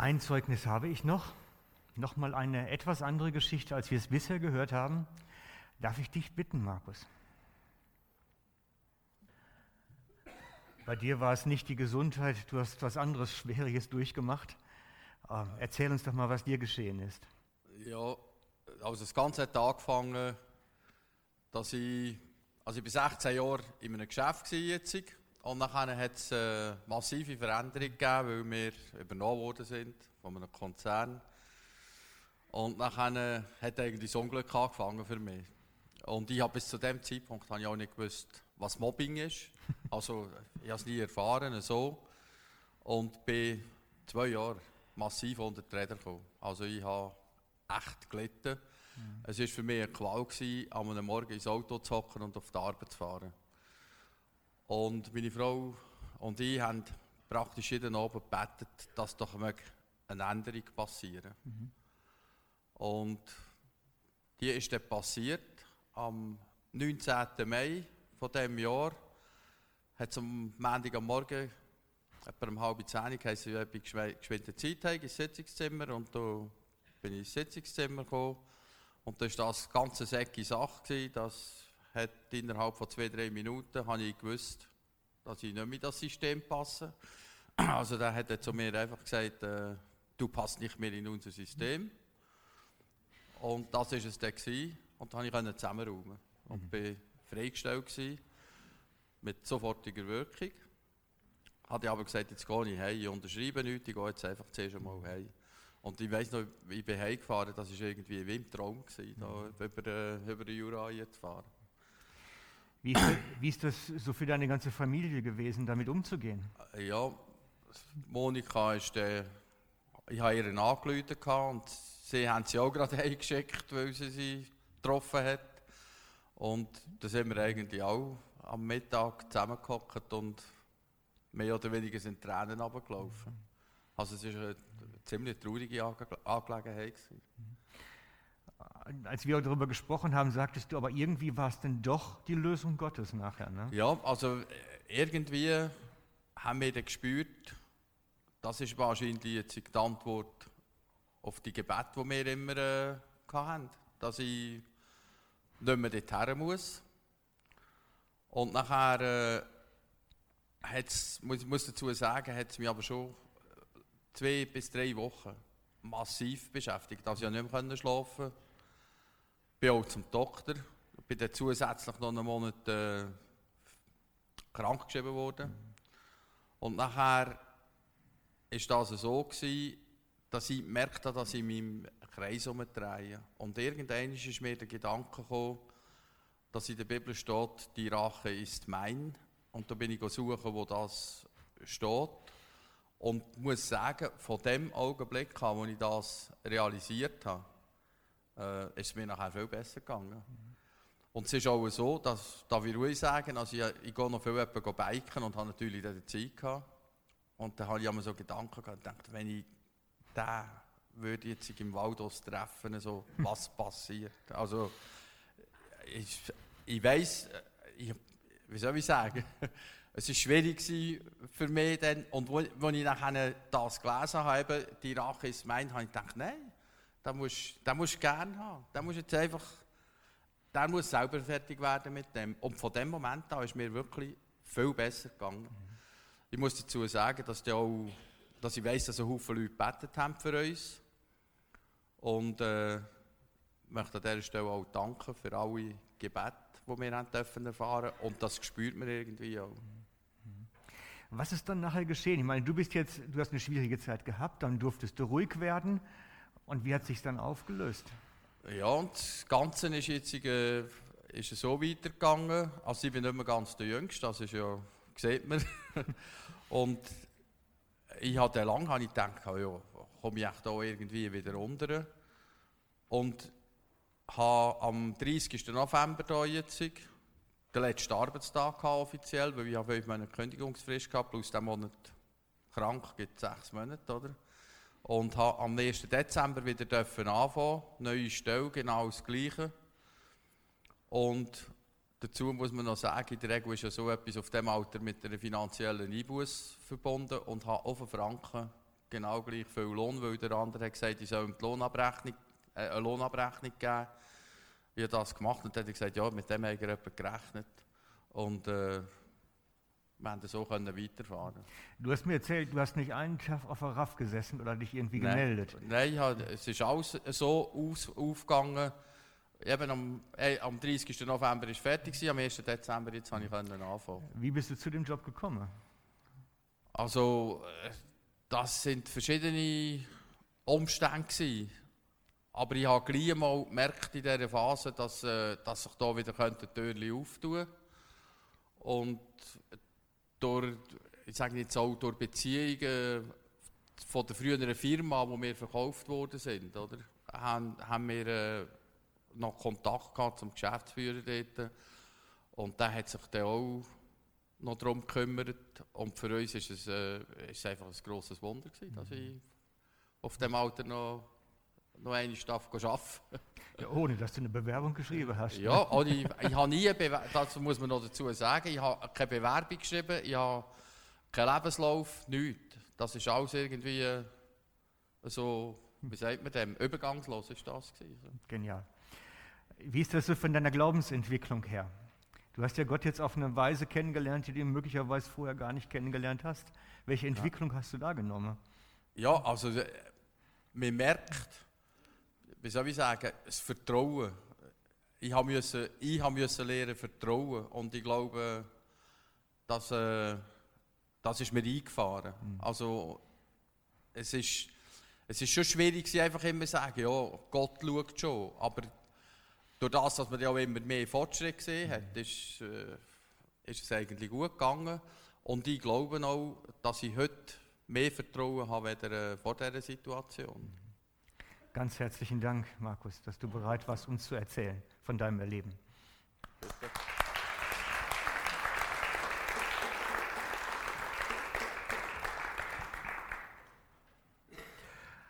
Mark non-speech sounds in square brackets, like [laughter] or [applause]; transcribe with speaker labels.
Speaker 1: Ein Zeugnis habe ich noch. Nochmal eine etwas andere Geschichte, als wir es bisher gehört haben. Darf ich dich bitten, Markus? Bei dir war es nicht die Gesundheit, du hast was anderes Schwieriges durchgemacht. Ähm, erzähl uns doch mal, was dir geschehen ist.
Speaker 2: Ja, also das Ganze hat angefangen, dass ich, also ich bin 16 Jahre in einem Geschäft jetzt und nachher hat es eine massive Veränderung gegeben, weil wir übernommen worden sind von einem Konzern. Und nachher hat eigentlich das Unglück angefangen für mich. Und ich habe bis zu dem Zeitpunkt habe ich auch nicht gewusst, was Mobbing ist. [laughs] Also ich habe es nie erfahren so. Und bin zwei Jahre massiv unter die Räder gekommen. Also ich habe echt gelitten. Mhm. Es war für mich eine Qual, gewesen, an einem Morgen ins Auto zu hocken und auf die Arbeit zu fahren. Und meine Frau und ich haben praktisch jeden Abend gebetet, dass doch eine Änderung passieren mhm. Und die ist dann passiert am 19. Mai von diesem Jahr. Hat es am Montag am Morgen etwa um halb zehn geheißen, ich bin geschwind Zeit ins Sitzungszimmer und da bin ich ins Sitzungszimmer gekommen und da war das ganze Säcke Sache gewesen, das hat innerhalb von zwei, drei Minuten habe ich gewusst, dass ich nicht mehr in das System passe. [clears throat] Also da hat er zu mir einfach gesagt, äh, du passt nicht mehr in unser System. Und das war es dann gewesen. und dann konnte ich zusammenräumen und mhm. bin freigestellt gewesen, mit sofortiger Wirkung. Hatte aber gesagt, jetzt gehe ich heim, ich unterschreibe nichts, ich gehe jetzt einfach zuerst einmal heim. Und ich weiss noch, ich bin heimgefahren, das war irgendwie wie im Traum, gewesen, da mhm. über, äh, über den Jura zu fahren.
Speaker 1: Wie ist, das, wie ist, das, so für deine ganze Familie gewesen, damit umzugehen?
Speaker 2: Äh, ja, Monika ist der, ich habe ihr angerufen und sie haben sie auch gerade [laughs] heimgeschickt, weil sie sie getroffen hat. Und da sind wir eigentlich auch am Mittag zusammengehockt und mehr oder weniger sind Tränen runtergelaufen. Also es war eine ziemlich traurige Angelegenheit.
Speaker 1: Als wir darüber gesprochen haben, sagtest du, aber irgendwie war es denn doch die Lösung Gottes nachher, ne?
Speaker 2: Ja, also äh, irgendwie haben wir dann gespürt, das ist wahrscheinlich jetzt die Antwort auf die Gebete, die wir immer äh, hatten, dass ich nicht mehr dorthin muss. Und nachher äh, hat's, muss, muss dazu sagen, hat es mich aber schon zwei bis drei Wochen massiv beschäftigt. Also ich konnte nicht mehr schlafen. Bin auch zum Doktor. Bin dann zusätzlich noch einen Monat äh, krank geschrieben worden. Und nachher war das so gewesen, dass ich gemerkt habe, dass ich in meinem Kreis umdrehe. Und irgendwann ist mir der Gedanke gekommen, dass in der Bibel steht, die Rache ist mein. Und da bin ich suchen, wo das steht. Und muss sagen, von dem Augenblick an, wo ich das realisiert habe, äh, ist es mir nachher viel besser gegangen. Und es ist auch so, dass, darf ich ruhig sagen, also ich, ich gehe noch viel biken und habe natürlich dann Zeit gehabt. Und dann habe ich mir so Gedanken gehabt, gedacht, wenn ich den würde jetzt im Waldhaus treffen, so, was passiert. Also, ich, ich weiss, ich, wie soll ich sagen, [laughs] es war schwierig für mich dann. Und als ich nachher das gelesen habe, die Rache ist mein, habe ich gedacht, nein, den musst, den musst gerne haben. Den musst jetzt einfach, der muss selber fertig werden mit dem. Und von dem Moment an ist mir wirklich viel besser gegangen. Ich muss dazu sagen, dass, auch, dass ich weiss, dass ein Haufen Leute gebetet haben für uns. Und äh, möchte an dieser Stelle auch danken für alle Gebete, die wir haben dürfen erfahren Und das spürt man irgendwie auch.
Speaker 1: Was ist dann nachher geschehen? Ich meine, du bist jetzt, du hast eine schwierige Zeit gehabt, dann durftest du ruhig werden. Und wie hat sich dann aufgelöst?
Speaker 2: Ja, und das Ganze ist jetzt äh, ist so weitergegangen. Also ich bin nicht mehr ganz der Jüngste, das ist ja, sieht man. [laughs] und ich hatte lange habe ich gedacht, ja, komme ich echt da irgendwie wieder runter. Und habe am 30. November da jetzt den letzten Arbeitstag offiziell, weil ich habe Monate Kündigungsfrist gehabt, plus diesen Monat krank, gibt sechs Monate, oder? Und habe am 1. Dezember wieder dürfen anfangen, neue Stelle, genau das Gleiche. Und dazu muss man noch sagen, in der Regel ist ja so etwas auf dem Alter mit einer finanziellen Einbuß verbunden und habe auf Franken genau gleich viel Lohn, weil der andere hat gesagt, ich soll die Lohnabrechnung, äh, eine Lohnabrechnung geben. Ich habe das gemacht und dann hat er gesagt, ja, mit dem wir jemand gerechnet. Und äh, wir haben so können weiterfahren.
Speaker 1: Du hast mir erzählt, du hast nicht einen Tag auf der RAF gesessen oder dich irgendwie
Speaker 2: Nein.
Speaker 1: gemeldet.
Speaker 2: Nein, ja, es ist alles so aus, aufgegangen. Eben am, äh, am 30. November war es fertig, gewesen, am 1. Dezember jetzt konnte ich können anfangen.
Speaker 1: Wie bist du zu dem Job gekommen?
Speaker 2: Also, äh, das sind verschiedene Umstände gewesen. Aber ich habe gleich mal gemerkt in dieser Phase, dass, äh, dass sich da wieder könnte Türen auftun Und durch, ich sage jetzt auch durch Beziehungen von der früheren Firma, wo wir verkauft worden sind, oder, haben, haben wir äh, noch Kontakt gehabt zum Geschäftsführer dort. Und der hat sich dann auch noch darum gekümmert. Und für uns ist es, äh, ist es einfach ein grosses Wunder gewesen, dass ich auf dem Alter noch, noch eine Staffel arbeiten
Speaker 1: Ja, ohne dass du eine Bewerbung geschrieben hast.
Speaker 2: Ja, und ich, ich habe nie, Bewer- das muss man noch dazu sagen, ich habe keine Bewerbung geschrieben, ich habe keinen Lebenslauf, nichts. Das ist alles irgendwie äh, so, wie sagt man dem, übergangslos ist das gewesen.
Speaker 1: Genial. Wie ist das so von deiner Glaubensentwicklung her? Du hast ja Gott jetzt auf eine Weise kennengelernt, die du möglicherweise vorher gar nicht kennengelernt hast. Welche Entwicklung hast du da genommen?
Speaker 2: Ja, also äh, man merkt, wie soll ich sagen, das Vertrauen. Ich habe müssen, ich habe müssen lernen vertrauen und ich glaube, dass, äh, das ist mir eingefahren. Also es ist, es ist schon schwierig, einfach immer zu sagen, ja, Gott schaut schon, aber durch das, dass man ja auch immer mehr Fortschritt gesehen hat, ist, äh, ist es eigentlich gut gegangen. Und ich glaube auch, dass ich heute mehr Vertrauen habe als äh, vor dieser Situation.
Speaker 1: Ganz herzlichen Dank, Markus, dass du bereit warst, uns zu erzählen von deinem Erleben.